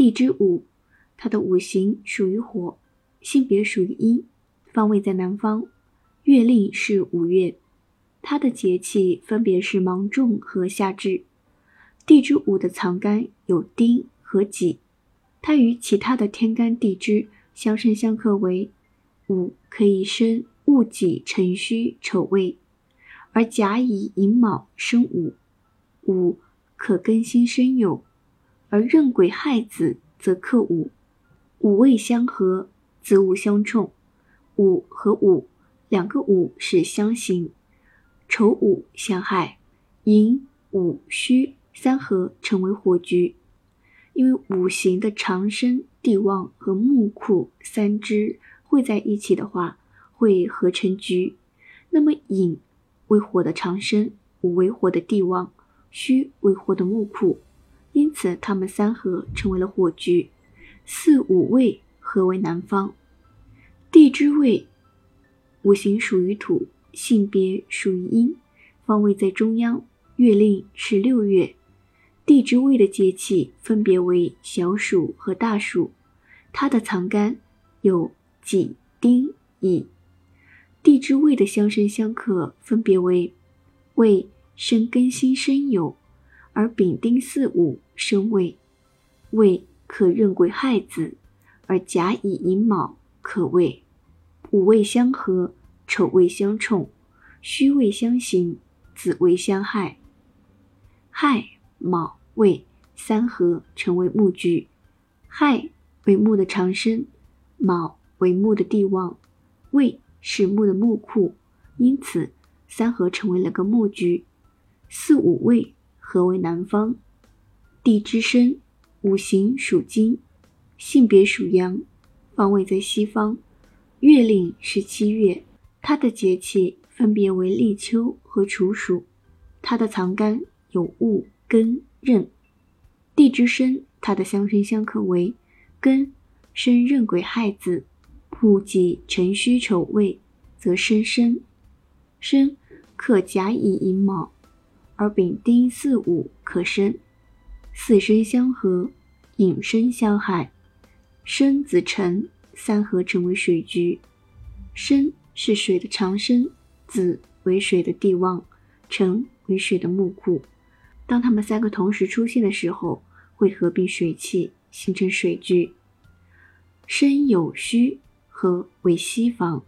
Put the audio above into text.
地支午，它的五行属于火，性别属于阴，方位在南方，月令是五月，它的节气分别是芒种和夏至。地支午的藏干有丁和己，它与其他的天干地支相生相克为午可以生戊己辰戌丑未，而甲乙寅卯生午，午可更新生酉。而壬癸亥子则克午，午未相合，子午相冲。午和午两个午是相刑，丑午相害，寅午戌三合成为火局。因为五行的长生、地旺和木库三支汇在一起的话，会合成局。那么寅为火的长生，午为火的地旺，戌为火的木库。因此，他们三合成为了火局，四五位合为南方。地支位，五行属于土，性别属于阴，方位在中央，月令是六月。地支位的节气分别为小暑和大暑，它的藏干有己、丁、乙。地支位的相生相克分别为未生庚辛申酉。而丙丁巳午生未，未可壬癸亥子，而甲乙寅卯可未，午未相合，丑未相冲，戌未相刑，子未相害。亥卯未三合成为木局，亥为木的长生，卯为木的帝旺，未是木的木库，因此三合成为了个木局。四五未。合为南方，地支申，五行属金，性别属阳，方位在西方，月令是七月，它的节气分别为立秋和处暑，它的藏干有戊、庚、壬。地支申，它的相生相克为庚生壬癸亥子，戊己辰戌丑未，则生申，申克甲乙寅卯。而丙丁巳午可生，四生相合，引申相害，申子辰三合成为水局。申是水的长生，子为水的帝旺，辰为水的木库。当它们三个同时出现的时候，会合并水气，形成水局。申酉戌合为西方。